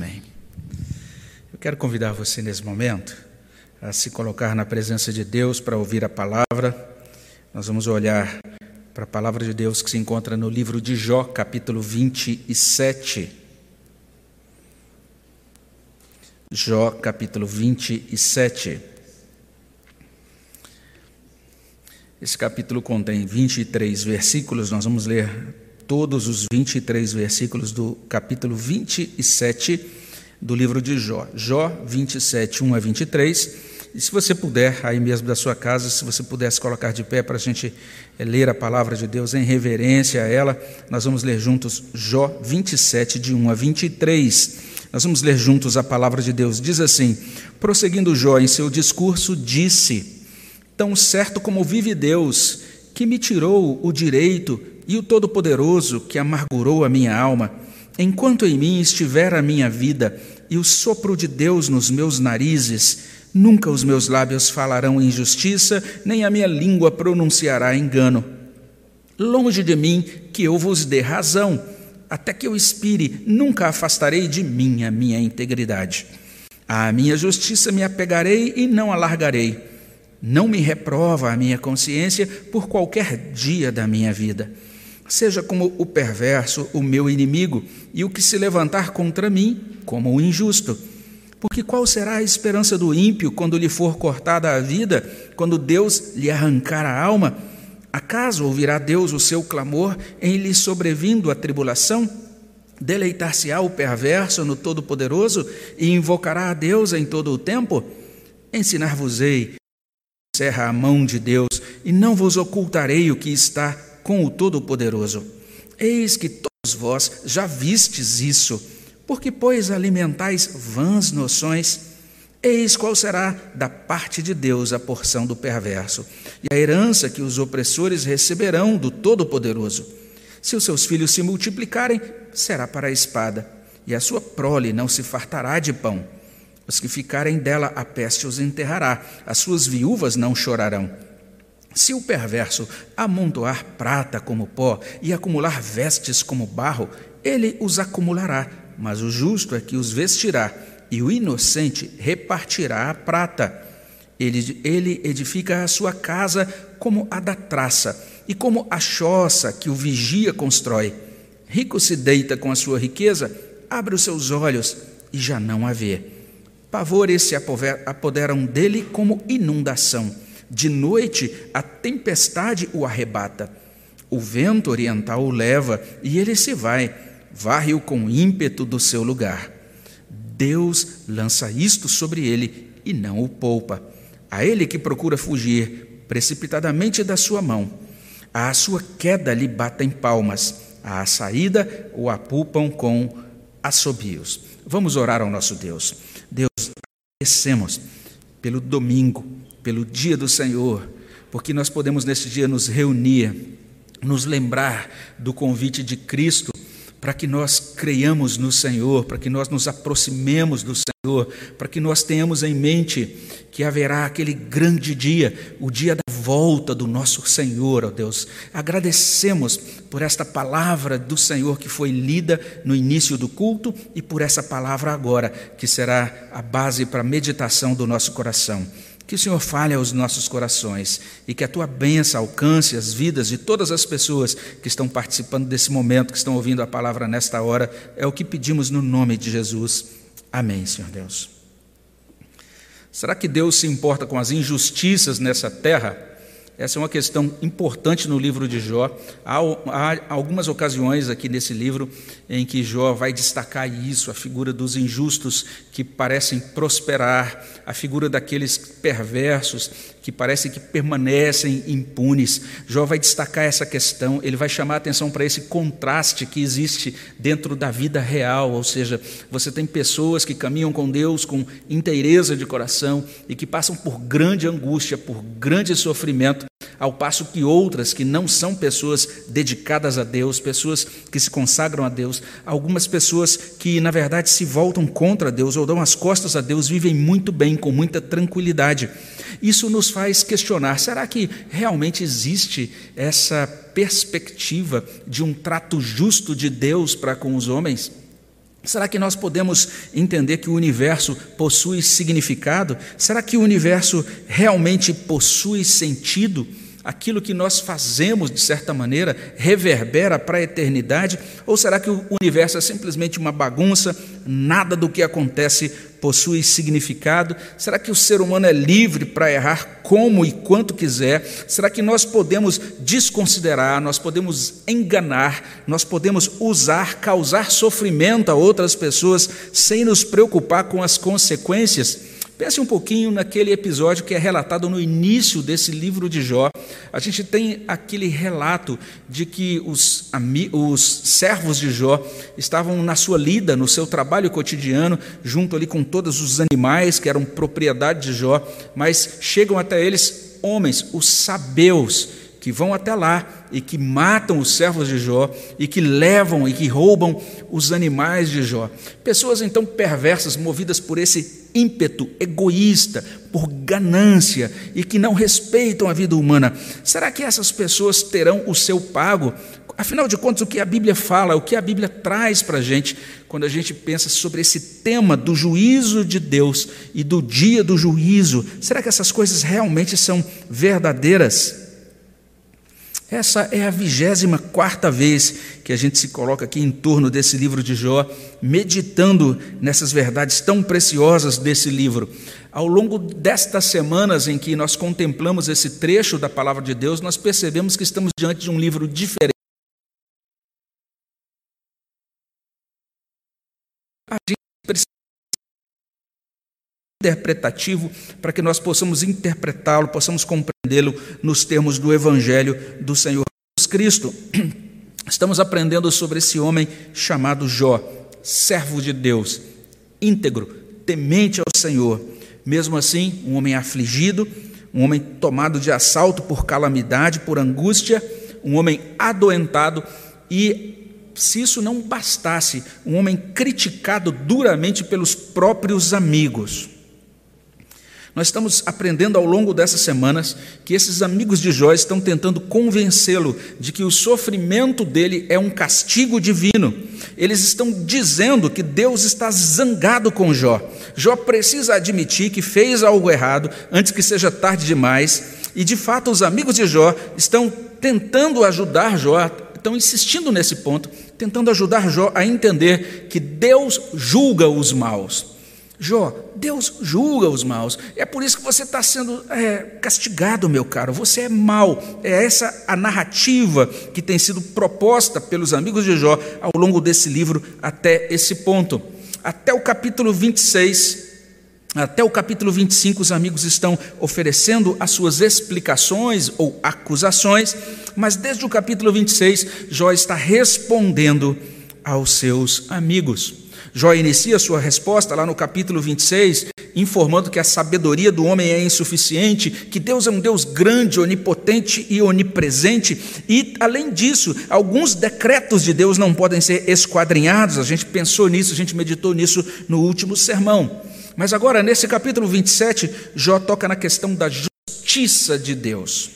Amém. Eu quero convidar você nesse momento a se colocar na presença de Deus para ouvir a palavra. Nós vamos olhar para a palavra de Deus que se encontra no livro de Jó, capítulo 27. Jó, capítulo 27. Esse capítulo contém 23 versículos, nós vamos ler todos os 23 versículos do capítulo 27 do livro de Jó. Jó 27, 1 a 23. E se você puder, aí mesmo da sua casa, se você pudesse colocar de pé para a gente eh, ler a palavra de Deus em reverência a ela, nós vamos ler juntos Jó 27, de 1 a 23. Nós vamos ler juntos a palavra de Deus. Diz assim: prosseguindo Jó em seu discurso, disse Tão certo como vive Deus, que me tirou o direito, e o Todo-Poderoso, que amargurou a minha alma, enquanto em mim estiver a minha vida e o sopro de Deus nos meus narizes, nunca os meus lábios falarão injustiça, nem a minha língua pronunciará engano. Longe de mim que eu vos dê razão, até que eu expire, nunca afastarei de mim a minha integridade. À minha justiça me apegarei e não alargarei não me reprova a minha consciência por qualquer dia da minha vida. Seja como o perverso, o meu inimigo, e o que se levantar contra mim, como o injusto. Porque qual será a esperança do ímpio quando lhe for cortada a vida, quando Deus lhe arrancar a alma? Acaso ouvirá Deus o seu clamor em lhe sobrevindo a tribulação? Deleitar-se-á o perverso no Todo-Poderoso e invocará a Deus em todo o tempo? Ensinar-vos-ei cerra a mão de Deus, e não vos ocultarei o que está com o Todo-Poderoso. Eis que todos vós já vistes isso, porque, pois, alimentais vãs noções, eis qual será da parte de Deus a porção do perverso, e a herança que os opressores receberão do Todo-Poderoso. Se os seus filhos se multiplicarem, será para a espada, e a sua prole não se fartará de pão os que ficarem dela, a peste os enterrará, as suas viúvas não chorarão. Se o perverso amontoar prata como pó e acumular vestes como barro, ele os acumulará, mas o justo é que os vestirá, e o inocente repartirá a prata. Ele, ele edifica a sua casa como a da traça, e como a choça que o vigia constrói. Rico se deita com a sua riqueza, abre os seus olhos e já não a vê. Pavores se apoderam dele como inundação. De noite a tempestade o arrebata. O vento oriental o leva e ele se vai, varre-o com ímpeto do seu lugar. Deus lança isto sobre ele e não o poupa. A ele que procura fugir precipitadamente da sua mão. À sua queda lhe batem palmas, à saída o apupam com assobios. Vamos orar ao nosso Deus. Deus, agradecemos pelo domingo, pelo dia do Senhor, porque nós podemos neste dia nos reunir, nos lembrar do convite de Cristo para que nós creiamos no Senhor, para que nós nos aproximemos do Senhor, para que nós tenhamos em mente que haverá aquele grande dia, o dia da volta do nosso Senhor, ó Deus. Agradecemos por esta palavra do Senhor que foi lida no início do culto e por essa palavra agora, que será a base para a meditação do nosso coração. Que o Senhor fale aos nossos corações e que a tua bênção alcance as vidas de todas as pessoas que estão participando desse momento, que estão ouvindo a palavra nesta hora. É o que pedimos no nome de Jesus. Amém, Senhor Deus. Será que Deus se importa com as injustiças nessa terra? Essa é uma questão importante no livro de Jó. Há, há, algumas ocasiões aqui nesse livro em que Jó vai destacar isso, a figura dos injustos que parecem prosperar, a figura daqueles perversos que parecem que permanecem impunes. Jó vai destacar essa questão, ele vai chamar a atenção para esse contraste que existe dentro da vida real, ou seja, você tem pessoas que caminham com Deus com inteireza de coração e que passam por grande angústia, por grande sofrimento, ao passo que outras que não são pessoas dedicadas a Deus, pessoas que se consagram a Deus, algumas pessoas que na verdade se voltam contra Deus ou dão as costas a Deus, vivem muito bem, com muita tranquilidade. Isso nos faz questionar: será que realmente existe essa perspectiva de um trato justo de Deus para com os homens? Será que nós podemos entender que o universo possui significado? Será que o universo realmente possui sentido? Aquilo que nós fazemos, de certa maneira, reverbera para a eternidade? Ou será que o universo é simplesmente uma bagunça, nada do que acontece possui significado? Será que o ser humano é livre para errar como e quanto quiser? Será que nós podemos desconsiderar, nós podemos enganar, nós podemos usar, causar sofrimento a outras pessoas sem nos preocupar com as consequências? Pense um pouquinho naquele episódio que é relatado no início desse livro de Jó. A gente tem aquele relato de que os, os servos de Jó estavam na sua lida, no seu trabalho cotidiano, junto ali com todos os animais que eram propriedade de Jó, mas chegam até eles homens, os sabeus, que vão até lá e que matam os servos de Jó e que levam e que roubam os animais de Jó. Pessoas então perversas, movidas por esse ímpeto egoísta, por ganância e que não respeitam a vida humana. Será que essas pessoas terão o seu pago? Afinal de contas, o que a Bíblia fala, o que a Bíblia traz para a gente quando a gente pensa sobre esse tema do juízo de Deus e do dia do juízo, será que essas coisas realmente são verdadeiras? Essa é a vigésima quarta vez que a gente se coloca aqui em torno desse livro de Jó, meditando nessas verdades tão preciosas desse livro. Ao longo destas semanas em que nós contemplamos esse trecho da palavra de Deus, nós percebemos que estamos diante de um livro diferente. A gente interpretativo para que nós possamos interpretá-lo, possamos compreendê-lo nos termos do Evangelho do Senhor Jesus Cristo. Estamos aprendendo sobre esse homem chamado Jó, servo de Deus, íntegro, temente ao Senhor. Mesmo assim, um homem afligido, um homem tomado de assalto por calamidade, por angústia, um homem adoentado e se isso não bastasse, um homem criticado duramente pelos próprios amigos. Nós estamos aprendendo ao longo dessas semanas que esses amigos de Jó estão tentando convencê-lo de que o sofrimento dele é um castigo divino. Eles estão dizendo que Deus está zangado com Jó. Jó precisa admitir que fez algo errado antes que seja tarde demais. E de fato, os amigos de Jó estão tentando ajudar Jó, estão insistindo nesse ponto, tentando ajudar Jó a entender que Deus julga os maus. Jó, Deus julga os maus. É por isso que você está sendo é, castigado, meu caro. Você é mau. É essa a narrativa que tem sido proposta pelos amigos de Jó ao longo desse livro até esse ponto. Até o capítulo 26, até o capítulo 25, os amigos estão oferecendo as suas explicações ou acusações, mas desde o capítulo 26, Jó está respondendo aos seus amigos. Jó inicia sua resposta lá no capítulo 26, informando que a sabedoria do homem é insuficiente, que Deus é um Deus grande, onipotente e onipresente, e, além disso, alguns decretos de Deus não podem ser esquadrinhados. A gente pensou nisso, a gente meditou nisso no último sermão. Mas agora, nesse capítulo 27, Jó toca na questão da justiça de Deus.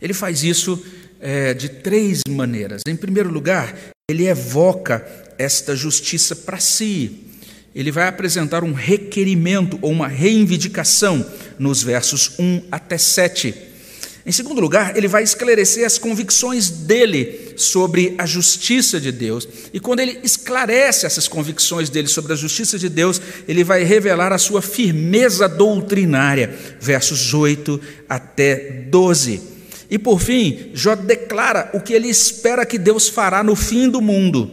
Ele faz isso é, de três maneiras. Em primeiro lugar, ele evoca esta justiça para si. Ele vai apresentar um requerimento ou uma reivindicação nos versos 1 até 7. Em segundo lugar, ele vai esclarecer as convicções dele sobre a justiça de Deus. E quando ele esclarece essas convicções dele sobre a justiça de Deus, ele vai revelar a sua firmeza doutrinária, versos 8 até 12. E por fim, Jó declara o que ele espera que Deus fará no fim do mundo.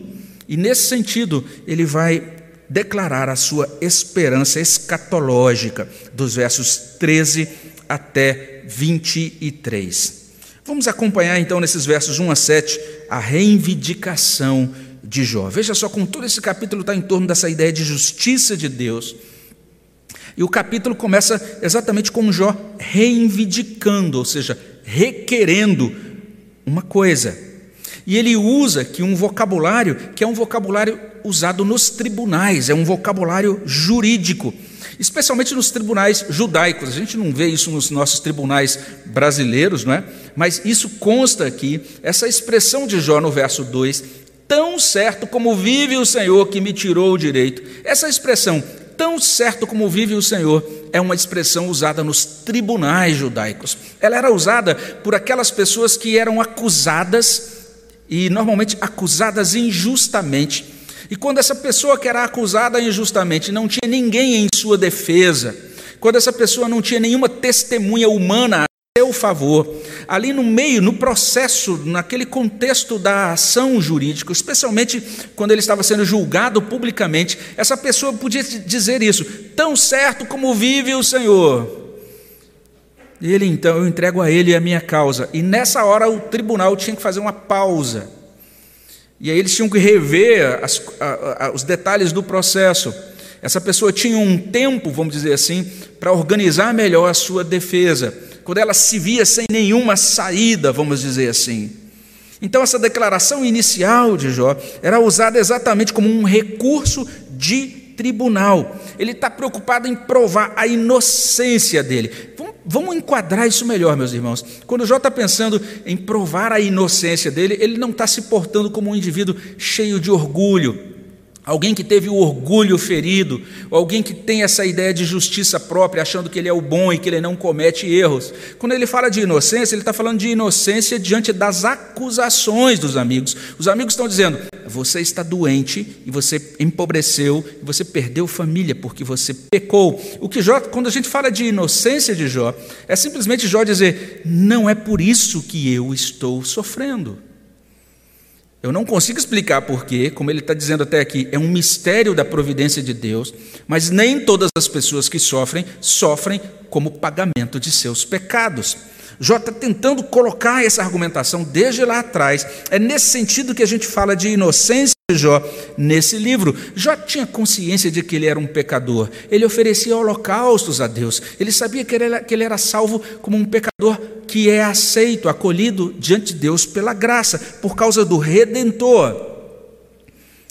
E nesse sentido, ele vai declarar a sua esperança escatológica, dos versos 13 até 23. Vamos acompanhar então nesses versos 1 a 7 a reivindicação de Jó. Veja só, como todo esse capítulo está em torno dessa ideia de justiça de Deus. E o capítulo começa exatamente com Jó reivindicando, ou seja, requerendo uma coisa. E ele usa que um vocabulário que é um vocabulário usado nos tribunais, é um vocabulário jurídico, especialmente nos tribunais judaicos. A gente não vê isso nos nossos tribunais brasileiros, não é? Mas isso consta aqui, essa expressão de Jó no verso 2 tão certo como vive o Senhor que me tirou o direito. Essa expressão, tão certo como vive o Senhor, é uma expressão usada nos tribunais judaicos. Ela era usada por aquelas pessoas que eram acusadas, e normalmente acusadas injustamente. E quando essa pessoa que era acusada injustamente não tinha ninguém em sua defesa, quando essa pessoa não tinha nenhuma testemunha humana seu favor, ali no meio, no processo, naquele contexto da ação jurídica, especialmente quando ele estava sendo julgado publicamente, essa pessoa podia dizer isso: tão certo como vive o Senhor. Ele então, eu entrego a ele a minha causa. E nessa hora o tribunal tinha que fazer uma pausa. E aí eles tinham que rever as, a, a, os detalhes do processo. Essa pessoa tinha um tempo, vamos dizer assim, para organizar melhor a sua defesa, quando ela se via sem nenhuma saída, vamos dizer assim. Então, essa declaração inicial de Jó era usada exatamente como um recurso de tribunal. Ele está preocupado em provar a inocência dele. Vamos, enquadrar isso melhor, meus irmãos. Quando Jó está pensando em provar a inocência dele, ele não está se portando como um indivíduo cheio de orgulho, Alguém que teve o orgulho ferido, alguém que tem essa ideia de justiça própria, achando que ele é o bom e que ele não comete erros. Quando ele fala de inocência, ele está falando de inocência diante das acusações dos amigos. Os amigos estão dizendo: você está doente e você empobreceu, você perdeu família porque você pecou. O que Jó, quando a gente fala de inocência de Jó, é simplesmente Jó dizer: não é por isso que eu estou sofrendo. Eu não consigo explicar porquê, como ele está dizendo até aqui, é um mistério da providência de Deus, mas nem todas as pessoas que sofrem, sofrem como pagamento de seus pecados. Jó está tentando colocar essa argumentação desde lá atrás. É nesse sentido que a gente fala de inocência Jó nesse livro. Jó tinha consciência de que ele era um pecador. Ele oferecia holocaustos a Deus. Ele sabia que ele era, que ele era salvo como um pecador que é aceito, acolhido diante de Deus pela graça, por causa do Redentor.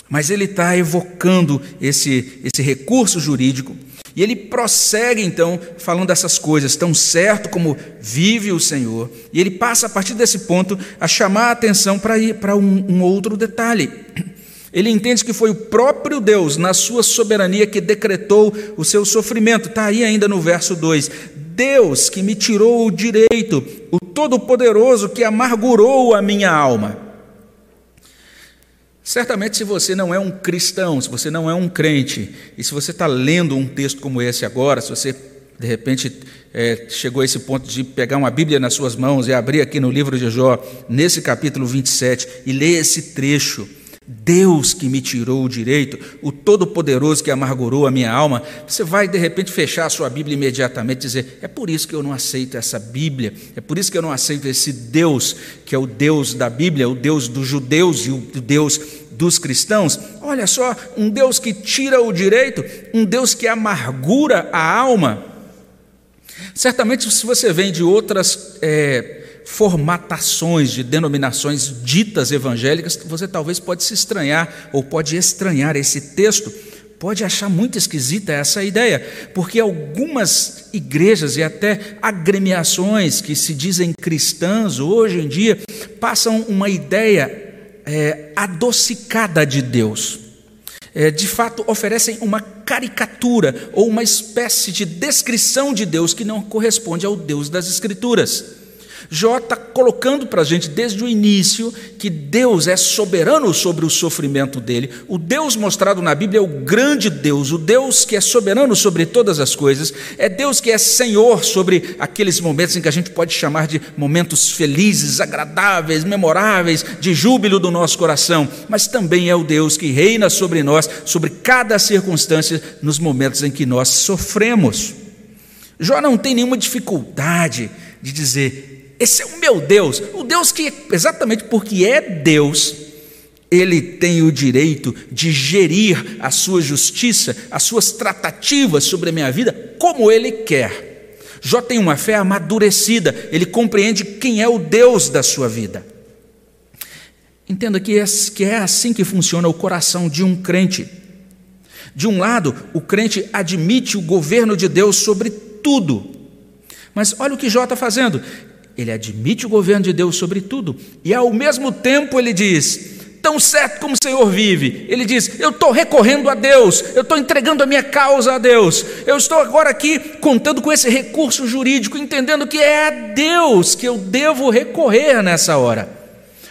Mas ele está evocando esse, esse recurso jurídico e ele prossegue então falando dessas coisas, tão certo como vive o Senhor. E ele passa a partir desse ponto a chamar a atenção para um, um outro detalhe. Ele entende que foi o próprio Deus, na sua soberania, que decretou o seu sofrimento. Está aí ainda no verso 2. Deus que me tirou o direito, o Todo-Poderoso que amargurou a minha alma. Certamente, se você não é um cristão, se você não é um crente, e se você está lendo um texto como esse agora, se você de repente é, chegou a esse ponto de pegar uma Bíblia nas suas mãos e abrir aqui no livro de Jó, nesse capítulo 27, e ler esse trecho, Deus que me tirou o direito, o Todo-Poderoso que amargurou a minha alma, você vai de repente fechar a sua Bíblia imediatamente e dizer: é por isso que eu não aceito essa Bíblia, é por isso que eu não aceito esse Deus, que é o Deus da Bíblia, o Deus dos judeus e o Deus dos cristãos. Olha só, um Deus que tira o direito, um Deus que amargura a alma. Certamente, se você vem de outras. É, formatações de denominações ditas evangélicas, você talvez pode se estranhar ou pode estranhar esse texto, pode achar muito esquisita essa ideia, porque algumas igrejas e até agremiações que se dizem cristãs hoje em dia passam uma ideia é, adocicada de Deus. É, de fato, oferecem uma caricatura ou uma espécie de descrição de Deus que não corresponde ao Deus das Escrituras. Jó está colocando para a gente desde o início que Deus é soberano sobre o sofrimento dele. O Deus mostrado na Bíblia é o grande Deus, o Deus que é soberano sobre todas as coisas, é Deus que é Senhor sobre aqueles momentos em que a gente pode chamar de momentos felizes, agradáveis, memoráveis, de júbilo do nosso coração, mas também é o Deus que reina sobre nós, sobre cada circunstância, nos momentos em que nós sofremos. Jó não tem nenhuma dificuldade de dizer: esse é o meu Deus, o Deus que, exatamente porque é Deus, ele tem o direito de gerir a sua justiça, as suas tratativas sobre a minha vida como ele quer. Jó tem uma fé amadurecida, ele compreende quem é o Deus da sua vida. Entenda que é, é assim que funciona o coração de um crente. De um lado, o crente admite o governo de Deus sobre tudo. Mas olha o que Jó está fazendo ele admite o governo de Deus sobre tudo, e ao mesmo tempo ele diz: tão certo como o Senhor vive. Ele diz: Eu estou recorrendo a Deus, eu estou entregando a minha causa a Deus, eu estou agora aqui contando com esse recurso jurídico, entendendo que é a Deus que eu devo recorrer nessa hora.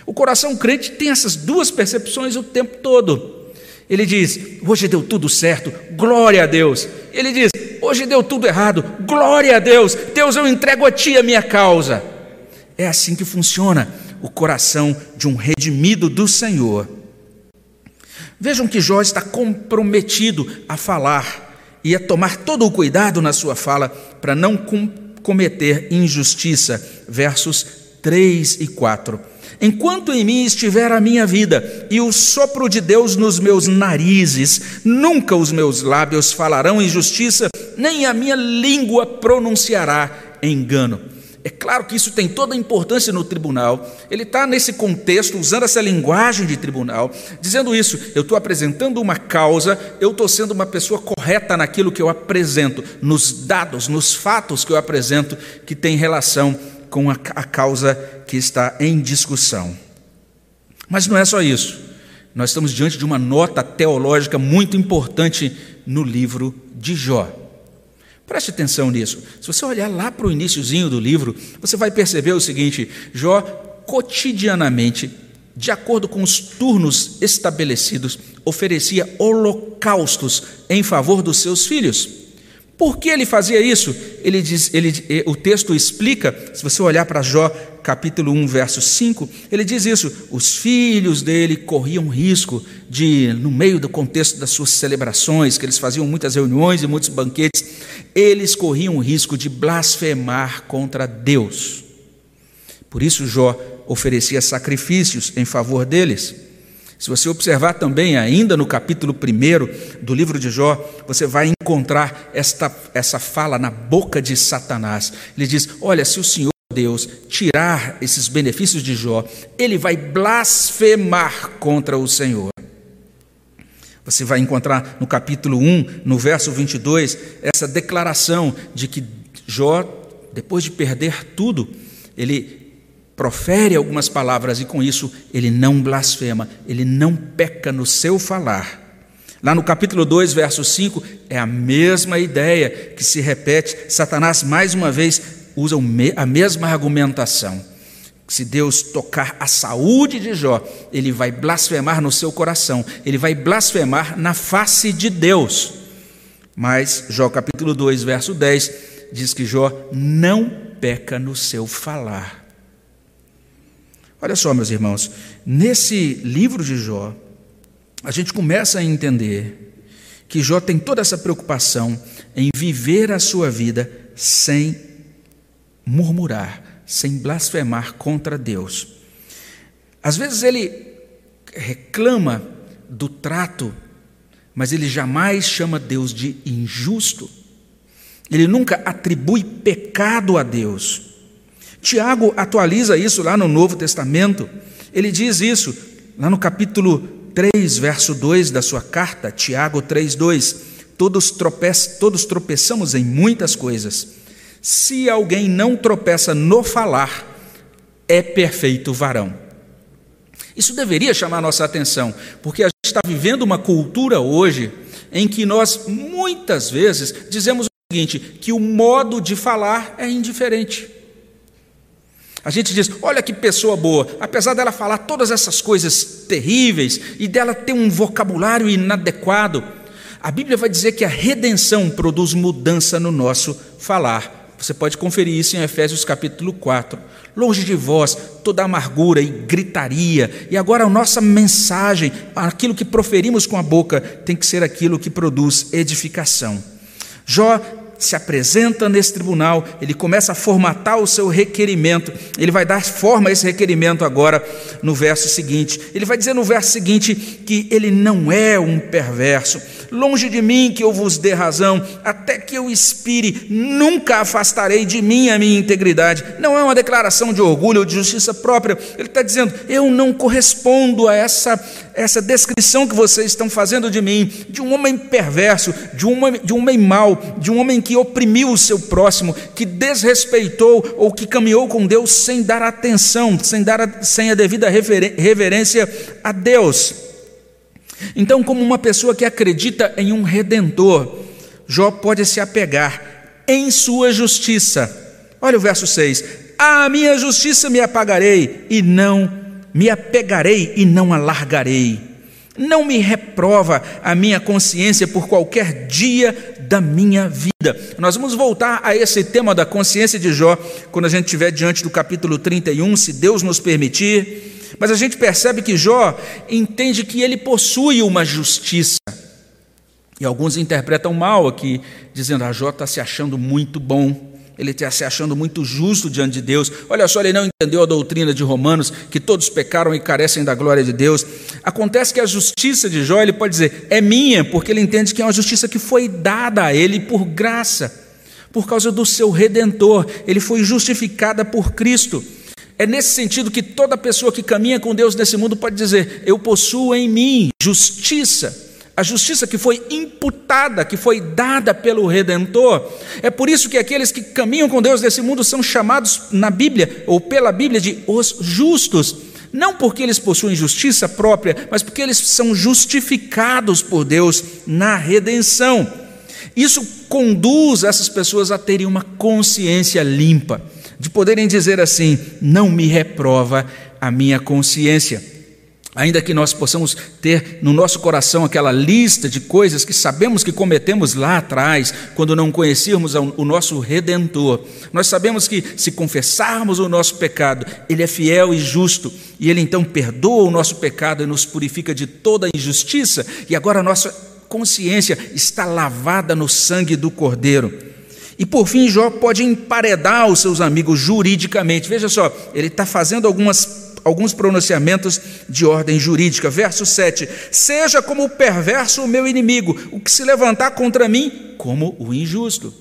O coração crente tem essas duas percepções o tempo todo. Ele diz: Hoje deu tudo certo, glória a Deus. Ele diz: Hoje deu tudo errado, glória a Deus. Deus, eu entrego a Ti a minha causa. É assim que funciona o coração de um redimido do Senhor. Vejam que Jó está comprometido a falar e a tomar todo o cuidado na sua fala para não cometer injustiça. Versos 3 e 4. Enquanto em mim estiver a minha vida e o sopro de Deus nos meus narizes, nunca os meus lábios falarão injustiça, nem a minha língua pronunciará engano. É claro que isso tem toda a importância no tribunal. Ele está nesse contexto, usando essa linguagem de tribunal, dizendo isso. Eu estou apresentando uma causa, eu estou sendo uma pessoa correta naquilo que eu apresento, nos dados, nos fatos que eu apresento, que tem relação com a, a causa que está em discussão. Mas não é só isso. Nós estamos diante de uma nota teológica muito importante no livro de Jó. Preste atenção nisso. Se você olhar lá para o iníciozinho do livro, você vai perceber o seguinte: Jó cotidianamente, de acordo com os turnos estabelecidos, oferecia holocaustos em favor dos seus filhos. Por que ele fazia isso? Ele diz, ele, eh, o texto explica, se você olhar para Jó capítulo 1, verso 5, ele diz isso: os filhos dele corriam risco de, no meio do contexto das suas celebrações, que eles faziam muitas reuniões e muitos banquetes, eles corriam risco de blasfemar contra Deus. Por isso Jó oferecia sacrifícios em favor deles. Se você observar também, ainda no capítulo 1 do livro de Jó, você vai encontrar esta, essa fala na boca de Satanás. Ele diz: Olha, se o Senhor Deus tirar esses benefícios de Jó, ele vai blasfemar contra o Senhor. Você vai encontrar no capítulo 1, no verso 22, essa declaração de que Jó, depois de perder tudo, ele profere algumas palavras e com isso ele não blasfema, ele não peca no seu falar. Lá no capítulo 2, verso 5, é a mesma ideia que se repete. Satanás, mais uma vez, usa a mesma argumentação. Se Deus tocar a saúde de Jó, ele vai blasfemar no seu coração, ele vai blasfemar na face de Deus. Mas Jó capítulo 2, verso 10, diz que Jó não peca no seu falar. Olha só, meus irmãos, nesse livro de Jó, a gente começa a entender que Jó tem toda essa preocupação em viver a sua vida sem murmurar, sem blasfemar contra Deus. Às vezes ele reclama do trato, mas ele jamais chama Deus de injusto. Ele nunca atribui pecado a Deus. Tiago atualiza isso lá no Novo Testamento. Ele diz isso lá no capítulo 3, verso 2 da sua carta, Tiago 3, 2. Todos, todos tropeçamos em muitas coisas. Se alguém não tropeça no falar, é perfeito varão. Isso deveria chamar nossa atenção, porque a gente está vivendo uma cultura hoje em que nós muitas vezes dizemos o seguinte: que o modo de falar é indiferente. A gente diz: olha que pessoa boa, apesar dela falar todas essas coisas terríveis e dela ter um vocabulário inadequado, a Bíblia vai dizer que a redenção produz mudança no nosso falar. Você pode conferir isso em Efésios capítulo 4. Longe de vós toda amargura e gritaria, e agora a nossa mensagem, aquilo que proferimos com a boca, tem que ser aquilo que produz edificação. Jó se apresenta nesse tribunal, ele começa a formatar o seu requerimento, ele vai dar forma a esse requerimento agora no verso seguinte. Ele vai dizer no verso seguinte que ele não é um perverso. Longe de mim que eu vos dê razão, até que eu expire, nunca afastarei de mim a minha integridade. Não é uma declaração de orgulho ou de justiça própria. Ele está dizendo: eu não correspondo a essa, essa descrição que vocês estão fazendo de mim, de um homem perverso, de um homem, de um homem mau, de um homem que oprimiu o seu próximo, que desrespeitou ou que caminhou com Deus sem dar atenção, sem, dar sem a devida reverência a Deus. Então, como uma pessoa que acredita em um redentor, Jó pode se apegar em sua justiça. Olha o verso 6: A minha justiça me apagarei e não me apegarei e não alargarei. Não me reprova a minha consciência por qualquer dia da minha vida. Nós vamos voltar a esse tema da consciência de Jó quando a gente estiver diante do capítulo 31, se Deus nos permitir. Mas a gente percebe que Jó entende que ele possui uma justiça. E alguns interpretam mal aqui, dizendo: a ah, Jó está se achando muito bom ele está se achando muito justo diante de Deus. Olha só, ele não entendeu a doutrina de Romanos, que todos pecaram e carecem da glória de Deus. Acontece que a justiça de Jó, ele pode dizer, é minha, porque ele entende que é uma justiça que foi dada a ele por graça, por causa do seu redentor. Ele foi justificada por Cristo. É nesse sentido que toda pessoa que caminha com Deus nesse mundo pode dizer: Eu possuo em mim justiça a justiça que foi imputada, que foi dada pelo Redentor. É por isso que aqueles que caminham com Deus nesse mundo são chamados na Bíblia, ou pela Bíblia, de os justos. Não porque eles possuem justiça própria, mas porque eles são justificados por Deus na redenção. Isso conduz essas pessoas a terem uma consciência limpa, de poderem dizer assim: não me reprova a minha consciência. Ainda que nós possamos ter no nosso coração aquela lista de coisas que sabemos que cometemos lá atrás, quando não conhecíamos o nosso redentor, nós sabemos que se confessarmos o nosso pecado, Ele é fiel e justo, e Ele então perdoa o nosso pecado e nos purifica de toda injustiça, e agora a nossa consciência está lavada no sangue do Cordeiro. E por fim, Jó pode emparedar os seus amigos juridicamente. Veja só, ele está fazendo algumas alguns pronunciamentos de ordem jurídica. Verso 7: Seja como o perverso o meu inimigo, o que se levantar contra mim, como o injusto.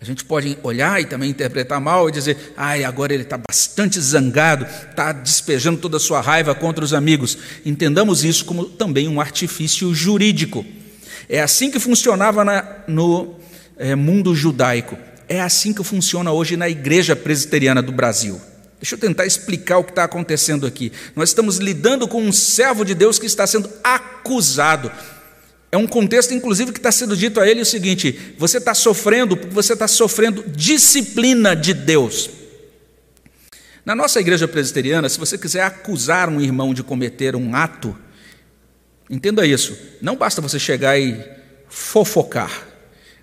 A gente pode olhar e também interpretar mal e dizer, ai, agora ele está bastante zangado, está despejando toda a sua raiva contra os amigos. Entendamos isso como também um artifício jurídico. É assim que funcionava na, no é, mundo judaico. É assim que funciona hoje na igreja presbiteriana do Brasil. Deixa eu tentar explicar o que está acontecendo aqui. Nós estamos lidando com um servo de Deus que está sendo acusado. É um contexto, inclusive, que está sendo dito a ele o seguinte: você está sofrendo porque você está sofrendo disciplina de Deus. Na nossa igreja presbiteriana, se você quiser acusar um irmão de cometer um ato, entenda isso, não basta você chegar e fofocar,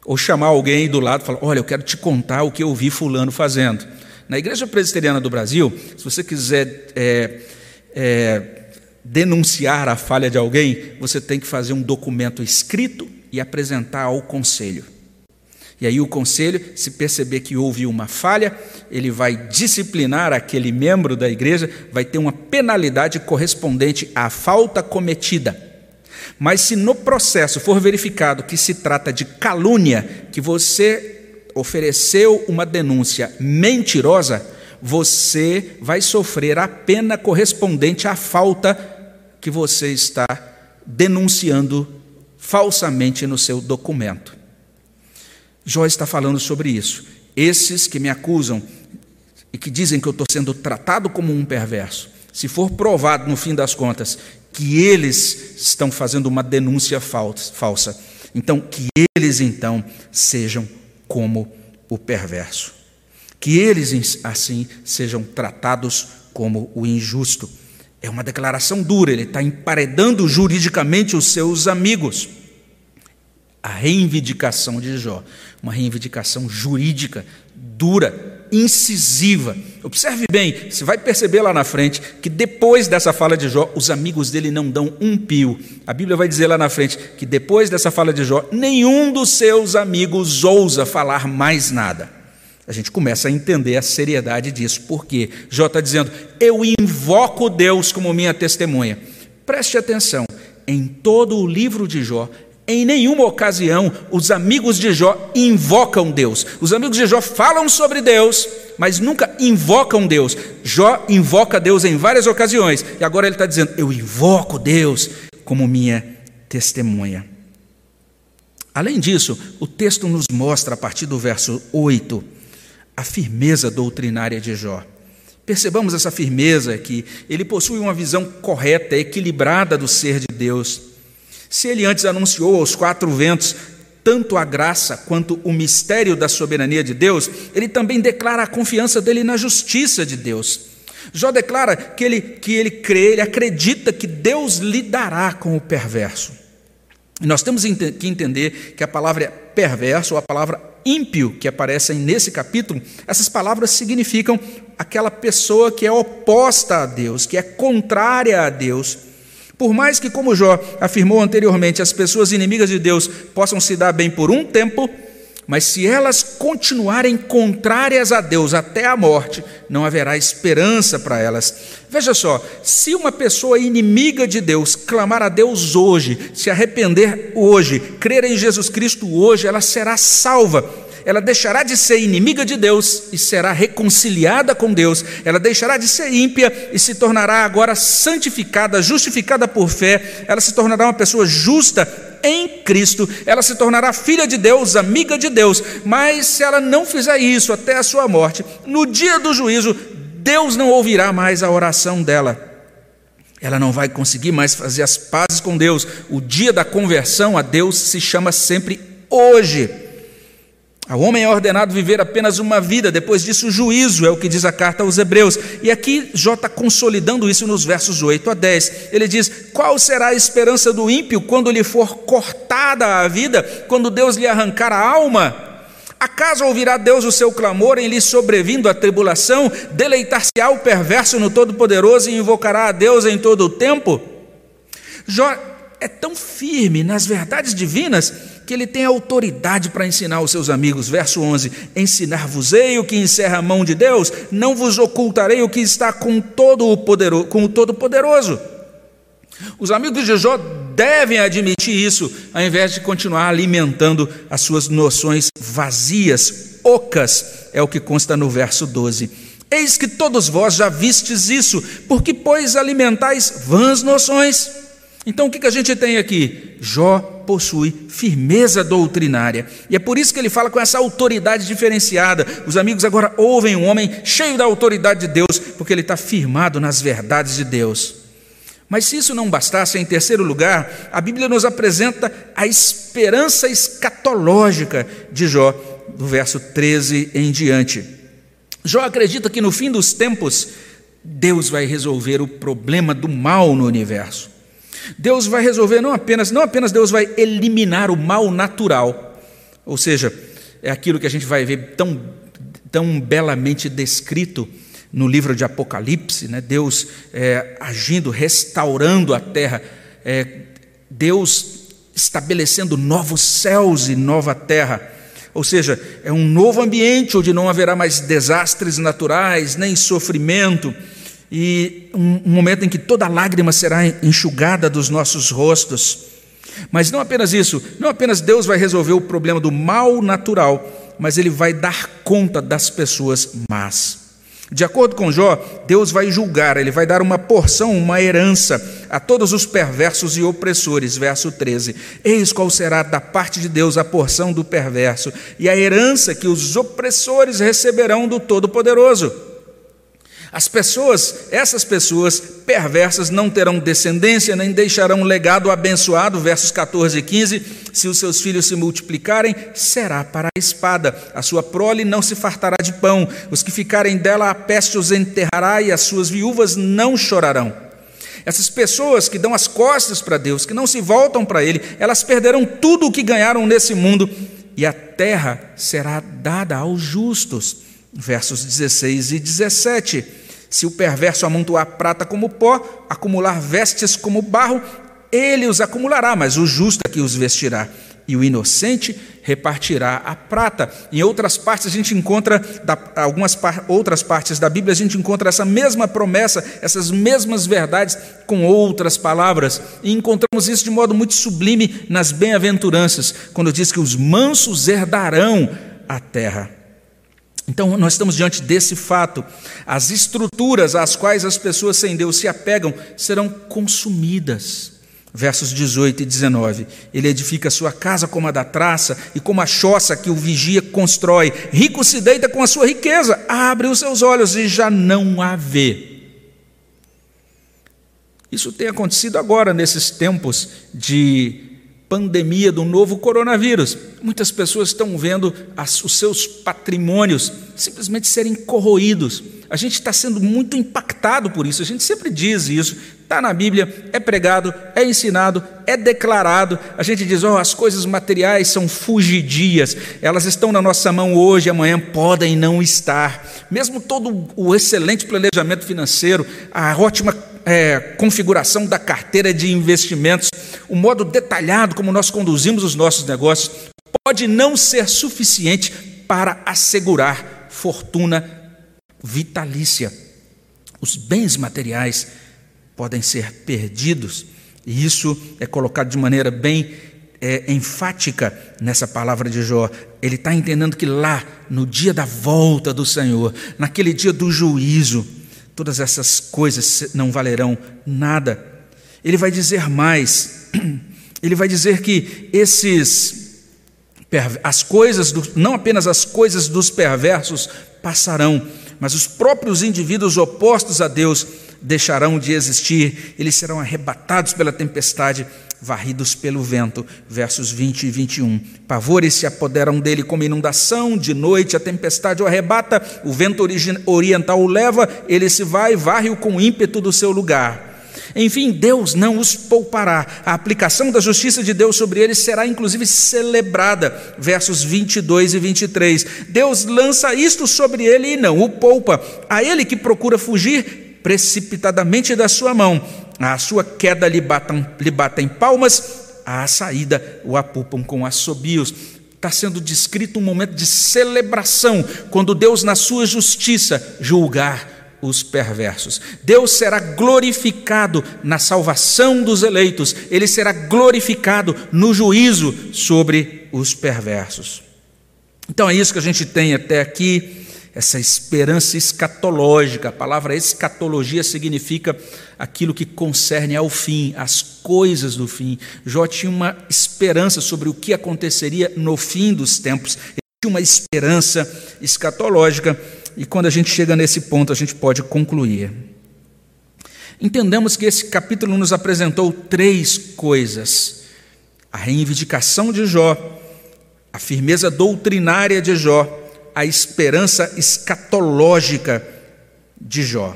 ou chamar alguém do lado e falar: olha, eu quero te contar o que eu vi Fulano fazendo. Na Igreja Presbiteriana do Brasil, se você quiser é, é, denunciar a falha de alguém, você tem que fazer um documento escrito e apresentar ao conselho. E aí o conselho, se perceber que houve uma falha, ele vai disciplinar aquele membro da igreja, vai ter uma penalidade correspondente à falta cometida. Mas se no processo for verificado que se trata de calúnia, que você ofereceu uma denúncia mentirosa, você vai sofrer a pena correspondente à falta que você está denunciando falsamente no seu documento. Jó está falando sobre isso. Esses que me acusam e que dizem que eu estou sendo tratado como um perverso, se for provado no fim das contas que eles estão fazendo uma denúncia falsa, então que eles então sejam como o perverso. Que eles assim sejam tratados como o injusto. É uma declaração dura, ele está emparedando juridicamente os seus amigos. A reivindicação de Jó, uma reivindicação jurídica, dura, incisiva. Observe bem, você vai perceber lá na frente que depois dessa fala de Jó, os amigos dele não dão um pio. A Bíblia vai dizer lá na frente que depois dessa fala de Jó, nenhum dos seus amigos ousa falar mais nada. A gente começa a entender a seriedade disso, porque Jó está dizendo: Eu invoco Deus como minha testemunha. Preste atenção, em todo o livro de Jó, Em nenhuma ocasião os amigos de Jó invocam Deus. Os amigos de Jó falam sobre Deus, mas nunca invocam Deus. Jó invoca Deus em várias ocasiões, e agora ele está dizendo: Eu invoco Deus como minha testemunha. Além disso, o texto nos mostra, a partir do verso 8, a firmeza doutrinária de Jó. Percebamos essa firmeza que ele possui uma visão correta, equilibrada do ser de Deus. Se ele antes anunciou aos quatro ventos tanto a graça quanto o mistério da soberania de Deus, ele também declara a confiança dele na justiça de Deus. Jó declara que ele, que ele crê, ele acredita que Deus lidará com o perverso. E nós temos que entender que a palavra perverso ou a palavra ímpio que aparecem nesse capítulo, essas palavras significam aquela pessoa que é oposta a Deus, que é contrária a Deus. Por mais que, como Jó afirmou anteriormente, as pessoas inimigas de Deus possam se dar bem por um tempo, mas se elas continuarem contrárias a Deus até a morte, não haverá esperança para elas. Veja só, se uma pessoa inimiga de Deus clamar a Deus hoje, se arrepender hoje, crer em Jesus Cristo hoje, ela será salva ela deixará de ser inimiga de Deus e será reconciliada com Deus, ela deixará de ser ímpia e se tornará agora santificada, justificada por fé, ela se tornará uma pessoa justa em Cristo, ela se tornará filha de Deus, amiga de Deus, mas se ela não fizer isso até a sua morte, no dia do juízo, Deus não ouvirá mais a oração dela. Ela não vai conseguir mais fazer as pazes com Deus. O dia da conversão a Deus se chama sempre hoje. Ao homem é ordenado viver apenas uma vida, depois disso o juízo, é o que diz a carta aos Hebreus. E aqui Jó está consolidando isso nos versos 8 a 10. Ele diz: Qual será a esperança do ímpio quando lhe for cortada a vida, quando Deus lhe arrancar a alma? Acaso ouvirá Deus o seu clamor em lhe sobrevindo a tribulação? Deleitar-se-á o perverso no Todo-Poderoso e invocará a Deus em todo o tempo? Jó é tão firme nas verdades divinas que ele tem autoridade para ensinar aos seus amigos. Verso 11: Ensinar-vos-ei o que encerra a mão de Deus, não vos ocultarei o que está com todo o poderoso. Com o todo poderoso. Os amigos de Jó devem admitir isso, ao invés de continuar alimentando as suas noções vazias, ocas, é o que consta no verso 12. Eis que todos vós já vistes isso, porque, pois, alimentais vãs noções. Então, o que a gente tem aqui? Jó possui firmeza doutrinária. E é por isso que ele fala com essa autoridade diferenciada. Os amigos agora ouvem um homem cheio da autoridade de Deus, porque ele está firmado nas verdades de Deus. Mas se isso não bastasse, em terceiro lugar, a Bíblia nos apresenta a esperança escatológica de Jó, do verso 13 em diante. Jó acredita que no fim dos tempos, Deus vai resolver o problema do mal no universo. Deus vai resolver não apenas, não apenas Deus vai eliminar o mal natural, ou seja, é aquilo que a gente vai ver tão, tão belamente descrito no livro de Apocalipse, né? Deus é, agindo, restaurando a terra, é, Deus estabelecendo novos céus e nova terra. Ou seja, é um novo ambiente onde não haverá mais desastres naturais, nem sofrimento, e um, momento em que toda lágrima será enxugada dos nossos rostos. Mas não apenas isso, não apenas Deus vai resolver o problema do mal natural, mas Ele vai dar conta das pessoas más. De acordo com Jó, Deus vai julgar, ele vai dar uma porção, uma herança a todos os perversos e opressores. Verso 13: Eis qual será da parte de Deus a porção do perverso e a herança que os opressores receberão do Todo-Poderoso. As pessoas, essas pessoas perversas não terão descendência, nem deixarão um legado abençoado, versos 14 e 15. Se os seus filhos se multiplicarem, será para a espada. A sua prole não se fartará de pão. Os que ficarem dela, a peste os enterrará e as suas viúvas não chorarão. Essas pessoas que dão as costas para Deus, que não se voltam para Ele, elas perderão tudo o que ganharam nesse mundo e a terra será dada aos justos. Versos 16 e 17. Se o perverso amontoar prata como pó, acumular vestes como barro, ele os acumulará, mas o justo é que os vestirá. e o inocente repartirá a prata. Em outras partes a gente encontra, da, algumas par, outras partes da Bíblia, a gente encontra essa mesma promessa, essas mesmas verdades com outras palavras. E encontramos isso de modo muito sublime nas bem-aventuranças, quando diz que os mansos herdarão a terra. Então, nós estamos diante desse fato. As estruturas às quais as pessoas sem Deus se apegam serão consumidas versos 18 e 19. Ele edifica sua casa como a da traça e como a choça que o vigia constrói. Rico se deita com a sua riqueza, abre os seus olhos e já não a vê. Isso tem acontecido agora, nesses tempos de pandemia do novo coronavírus. Muitas pessoas estão vendo as, os seus patrimônios simplesmente serem corroídos. A gente está sendo muito impactado por isso, a gente sempre diz isso, está na Bíblia, é pregado, é ensinado, é declarado. A gente diz: oh, as coisas materiais são fugidias, elas estão na nossa mão hoje, amanhã podem não estar. Mesmo todo o excelente planejamento financeiro, a ótima é, configuração da carteira de investimentos, o modo detalhado como nós conduzimos os nossos negócios, pode não ser suficiente para assegurar fortuna vitalícia. Os bens materiais podem ser perdidos, e isso é colocado de maneira bem é, enfática nessa palavra de Jó. Ele está entendendo que lá, no dia da volta do Senhor, naquele dia do juízo, todas essas coisas não valerão nada. Ele vai dizer mais, ele vai dizer que esses as coisas do, não apenas as coisas dos perversos passarão, mas os próprios indivíduos opostos a Deus deixarão de existir, eles serão arrebatados pela tempestade, varridos pelo vento. Versos 20 e 21. Pavores se apoderam dele como inundação, de noite a tempestade o arrebata, o vento oriental o leva, ele se vai, varre-o com ímpeto do seu lugar. Enfim, Deus não os poupará. A aplicação da justiça de Deus sobre eles será inclusive celebrada. Versos 22 e 23. Deus lança isto sobre ele e não o poupa. A ele que procura fugir precipitadamente da sua mão, à sua queda lhe batem, lhe batem palmas, à saída o apupam com assobios está sendo descrito um momento de celebração, quando Deus, na sua justiça, julgar os perversos. Deus será glorificado na salvação dos eleitos, ele será glorificado no juízo sobre os perversos. Então é isso que a gente tem até aqui, essa esperança escatológica. A palavra escatologia significa aquilo que concerne ao fim, as coisas do fim. Jó tinha uma esperança sobre o que aconteceria no fim dos tempos, ele tinha uma esperança escatológica e quando a gente chega nesse ponto, a gente pode concluir. Entendemos que esse capítulo nos apresentou três coisas: a reivindicação de Jó, a firmeza doutrinária de Jó, a esperança escatológica de Jó.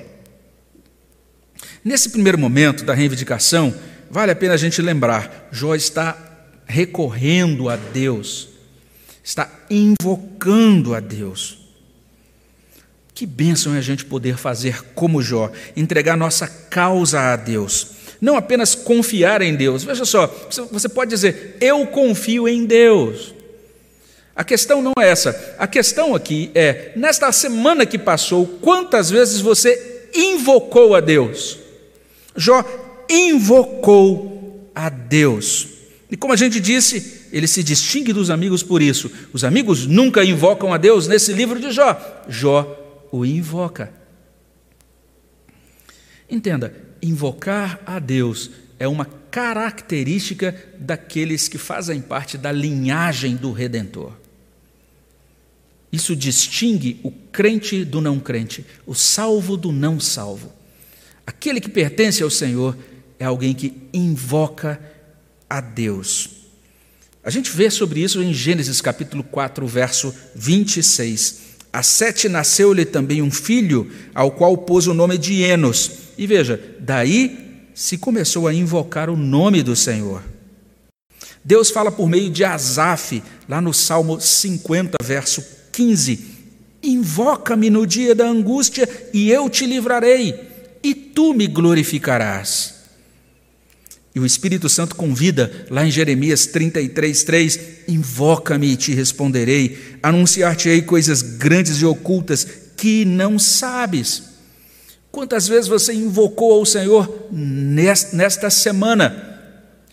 Nesse primeiro momento da reivindicação, vale a pena a gente lembrar: Jó está recorrendo a Deus, está invocando a Deus. Que bênção é a gente poder fazer como Jó, entregar nossa causa a Deus. Não apenas confiar em Deus. Veja só, você pode dizer, eu confio em Deus. A questão não é essa. A questão aqui é, nesta semana que passou, quantas vezes você invocou a Deus? Jó invocou a Deus. E como a gente disse, ele se distingue dos amigos por isso. Os amigos nunca invocam a Deus nesse livro de Jó. Jó o invoca. Entenda, invocar a Deus é uma característica daqueles que fazem parte da linhagem do Redentor. Isso distingue o crente do não crente, o salvo do não salvo. Aquele que pertence ao Senhor é alguém que invoca a Deus. A gente vê sobre isso em Gênesis capítulo 4, verso 26. A Sete nasceu-lhe também um filho, ao qual pôs o nome de Enos. E veja, daí se começou a invocar o nome do Senhor. Deus fala por meio de Asaf, lá no Salmo 50, verso 15: Invoca-me no dia da angústia, e eu te livrarei, e tu me glorificarás. E o Espírito Santo convida, lá em Jeremias 33, 3, invoca-me e te responderei, anunciar-te-ei coisas grandes e ocultas que não sabes. Quantas vezes você invocou ao Senhor nesta semana?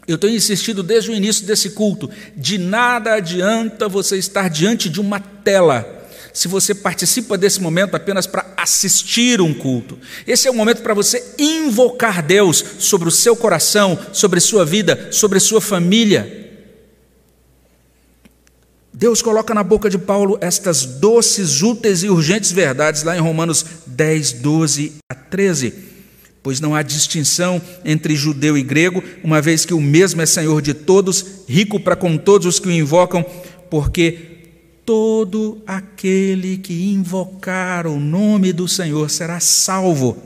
Eu tenho insistido desde o início desse culto: de nada adianta você estar diante de uma tela se você participa desse momento apenas para assistir um culto. Esse é o momento para você invocar Deus sobre o seu coração, sobre sua vida, sobre sua família. Deus coloca na boca de Paulo estas doces, úteis e urgentes verdades, lá em Romanos 10, 12 a 13. Pois não há distinção entre judeu e grego, uma vez que o mesmo é Senhor de todos, rico para com todos os que o invocam, porque todo aquele que invocar o nome do Senhor será salvo.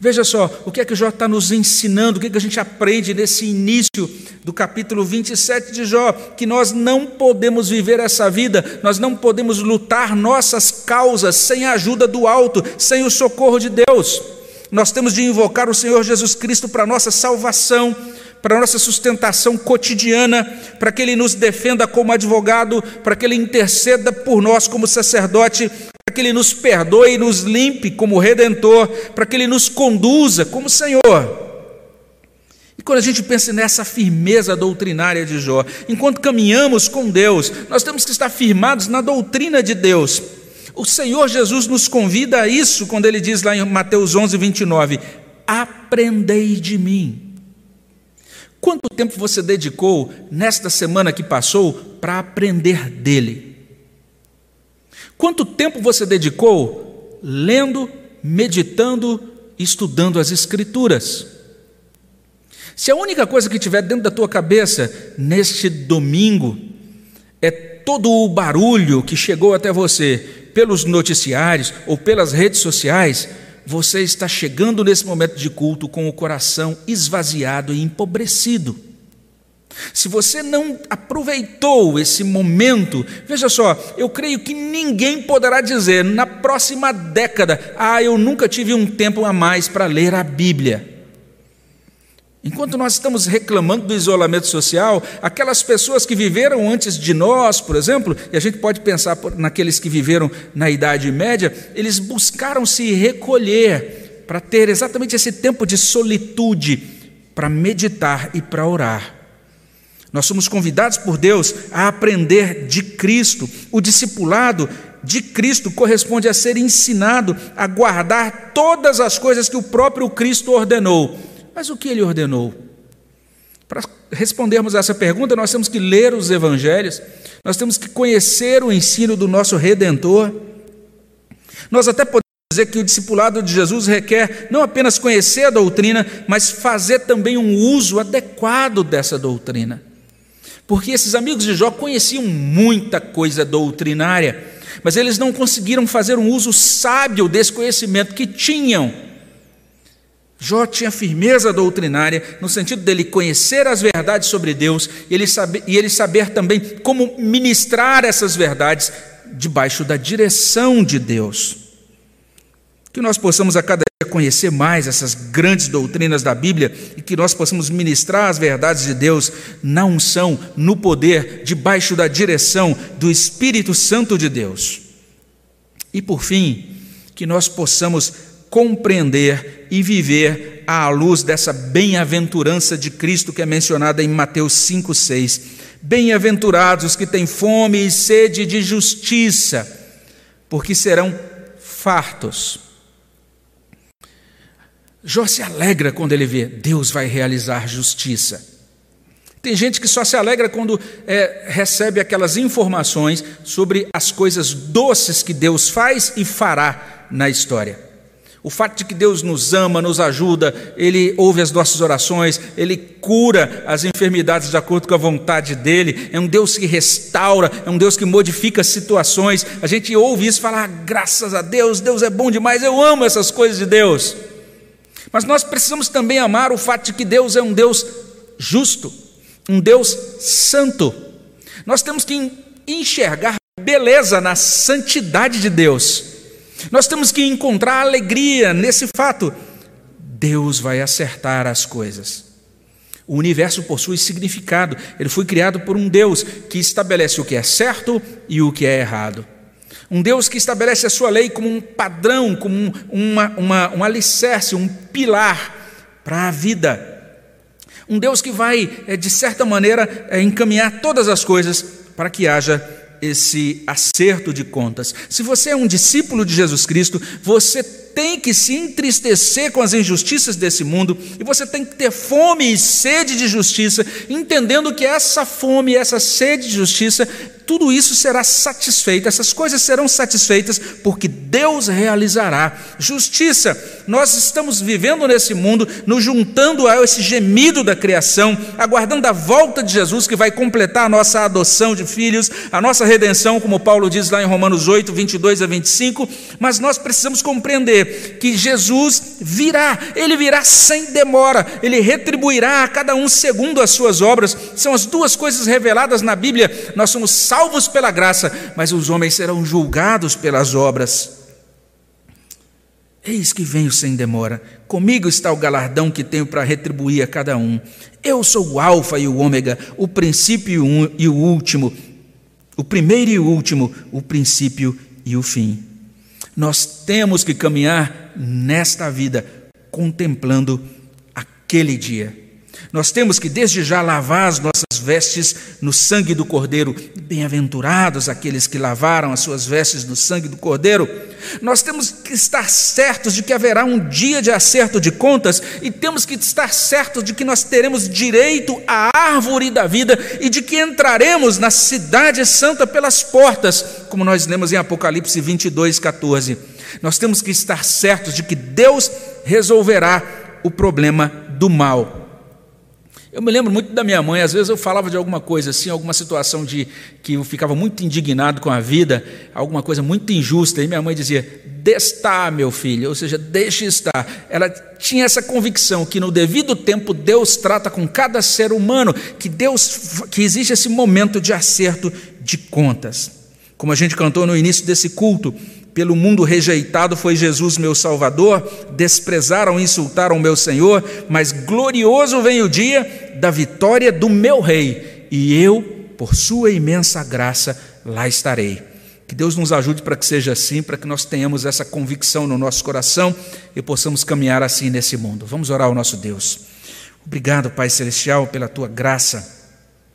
Veja só, o que é que Jó está nos ensinando, o que, é que a gente aprende nesse início do capítulo 27 de Jó, que nós não podemos viver essa vida, nós não podemos lutar nossas causas sem a ajuda do alto, sem o socorro de Deus. Nós temos de invocar o Senhor Jesus Cristo para nossa salvação, para a nossa sustentação cotidiana, para que Ele nos defenda como advogado, para que Ele interceda por nós como sacerdote, para que Ele nos perdoe e nos limpe como redentor, para que Ele nos conduza como Senhor. E quando a gente pensa nessa firmeza doutrinária de Jó, enquanto caminhamos com Deus, nós temos que estar firmados na doutrina de Deus. O Senhor Jesus nos convida a isso quando ele diz lá em Mateus 11, 29: Aprendei de mim Quanto tempo você dedicou nesta semana que passou para aprender dele? Quanto tempo você dedicou lendo, meditando, estudando as Escrituras? Se a única coisa que tiver dentro da tua cabeça neste domingo é todo o barulho que chegou até você pelos noticiários ou pelas redes sociais, você está chegando nesse momento de culto com o coração esvaziado e empobrecido. Se você não aproveitou esse momento, veja só, eu creio que ninguém poderá dizer na próxima década: ah, eu nunca tive um tempo a mais para ler a Bíblia. Enquanto nós estamos reclamando do isolamento social, aquelas pessoas que viveram antes de nós, por exemplo, e a gente pode pensar naqueles que viveram na Idade Média, eles buscaram se recolher para ter exatamente esse tempo de solitude, para meditar e para orar. Nós somos convidados por Deus a aprender de Cristo. O discipulado de Cristo corresponde a ser ensinado a guardar todas as coisas que o próprio Cristo ordenou mas o que ele ordenou? Para respondermos essa pergunta, nós temos que ler os evangelhos, nós temos que conhecer o ensino do nosso redentor. Nós até podemos dizer que o discipulado de Jesus requer não apenas conhecer a doutrina, mas fazer também um uso adequado dessa doutrina. Porque esses amigos de Jó conheciam muita coisa doutrinária, mas eles não conseguiram fazer um uso sábio desse conhecimento que tinham Jó tinha firmeza doutrinária, no sentido dele conhecer as verdades sobre Deus e ele, saber, e ele saber também como ministrar essas verdades debaixo da direção de Deus. Que nós possamos a cada dia conhecer mais essas grandes doutrinas da Bíblia e que nós possamos ministrar as verdades de Deus na unção, no poder, debaixo da direção do Espírito Santo de Deus. E por fim, que nós possamos compreender e viver à luz dessa bem-aventurança de Cristo que é mencionada em Mateus 5,6. Bem-aventurados os que têm fome e sede de justiça, porque serão fartos. Jó se alegra quando ele vê Deus vai realizar justiça. Tem gente que só se alegra quando é, recebe aquelas informações sobre as coisas doces que Deus faz e fará na história. O fato de que Deus nos ama, nos ajuda, Ele ouve as nossas orações, Ele cura as enfermidades de acordo com a vontade dEle, é um Deus que restaura, é um Deus que modifica situações. A gente ouve isso e fala: ah, graças a Deus, Deus é bom demais, eu amo essas coisas de Deus. Mas nós precisamos também amar o fato de que Deus é um Deus justo, um Deus santo. Nós temos que enxergar beleza na santidade de Deus. Nós temos que encontrar alegria nesse fato. Deus vai acertar as coisas. O universo possui significado. Ele foi criado por um Deus que estabelece o que é certo e o que é errado. Um Deus que estabelece a sua lei como um padrão, como um, uma, uma, um alicerce, um pilar para a vida. Um Deus que vai, eh, de certa maneira, eh, encaminhar todas as coisas para que haja esse acerto de contas. Se você é um discípulo de Jesus Cristo, você tem que se entristecer com as injustiças desse mundo e você tem que ter fome e sede de justiça, entendendo que essa fome, essa sede de justiça tudo isso será satisfeito, essas coisas serão satisfeitas, porque Deus realizará justiça. Nós estamos vivendo nesse mundo, nos juntando a esse gemido da criação, aguardando a volta de Jesus, que vai completar a nossa adoção de filhos, a nossa redenção, como Paulo diz lá em Romanos 8, 22 a 25. Mas nós precisamos compreender que Jesus virá, ele virá sem demora, ele retribuirá a cada um segundo as suas obras. São as duas coisas reveladas na Bíblia. Nós somos salvos salvos pela graça, mas os homens serão julgados pelas obras. Eis que venho sem demora, comigo está o galardão que tenho para retribuir a cada um. Eu sou o Alfa e o Ômega, o princípio e o último, o primeiro e o último, o princípio e o fim. Nós temos que caminhar nesta vida contemplando aquele dia. Nós temos que desde já lavar as nossas vestes no sangue do Cordeiro. Bem-aventurados aqueles que lavaram as suas vestes no sangue do Cordeiro. Nós temos que estar certos de que haverá um dia de acerto de contas e temos que estar certos de que nós teremos direito à árvore da vida e de que entraremos na cidade santa pelas portas, como nós lemos em Apocalipse 22, 14. Nós temos que estar certos de que Deus resolverá o problema do mal eu me lembro muito da minha mãe, às vezes eu falava de alguma coisa assim, alguma situação de que eu ficava muito indignado com a vida, alguma coisa muito injusta, e minha mãe dizia: "Destar, meu filho", ou seja, deixe estar. Ela tinha essa convicção que no devido tempo Deus trata com cada ser humano, que Deus que existe esse momento de acerto de contas. Como a gente cantou no início desse culto, pelo mundo rejeitado foi Jesus, meu Salvador, desprezaram e insultaram meu Senhor, mas glorioso vem o dia da vitória do meu Rei, e eu, por Sua imensa graça, lá estarei. Que Deus nos ajude para que seja assim, para que nós tenhamos essa convicção no nosso coração e possamos caminhar assim nesse mundo. Vamos orar ao nosso Deus. Obrigado, Pai Celestial, pela tua graça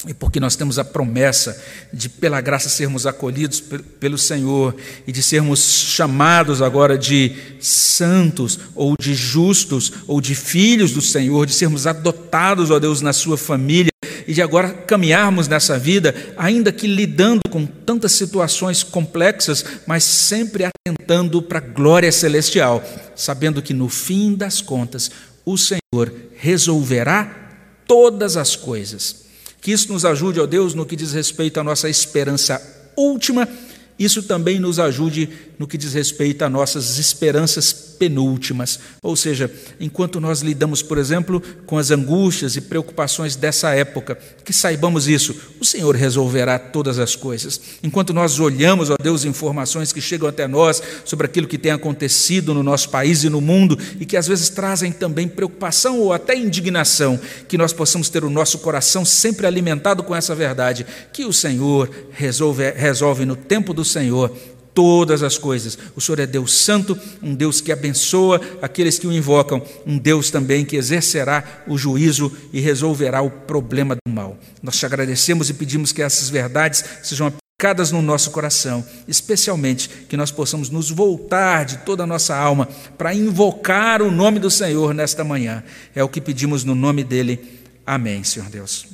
e porque nós temos a promessa de, pela graça, sermos acolhidos pelo Senhor e de sermos chamados agora de santos, ou de justos, ou de filhos do Senhor, de sermos adotados, ó Deus, na Sua família e de agora caminharmos nessa vida, ainda que lidando com tantas situações complexas, mas sempre atentando para a glória celestial, sabendo que no fim das contas o Senhor resolverá todas as coisas que isso nos ajude, ó Deus, no que diz respeito à nossa esperança última, isso também nos ajude no que diz respeito a nossas esperanças penúltimas. Ou seja, enquanto nós lidamos, por exemplo, com as angústias e preocupações dessa época, que saibamos isso, o Senhor resolverá todas as coisas. Enquanto nós olhamos, ó Deus, informações que chegam até nós sobre aquilo que tem acontecido no nosso país e no mundo e que às vezes trazem também preocupação ou até indignação, que nós possamos ter o nosso coração sempre alimentado com essa verdade, que o Senhor resolve, resolve no tempo Senhor todas as coisas. O Senhor é Deus Santo, um Deus que abençoa aqueles que o invocam, um Deus também que exercerá o juízo e resolverá o problema do mal. Nós te agradecemos e pedimos que essas verdades sejam aplicadas no nosso coração, especialmente que nós possamos nos voltar de toda a nossa alma para invocar o nome do Senhor nesta manhã. É o que pedimos no nome dele. Amém, Senhor Deus.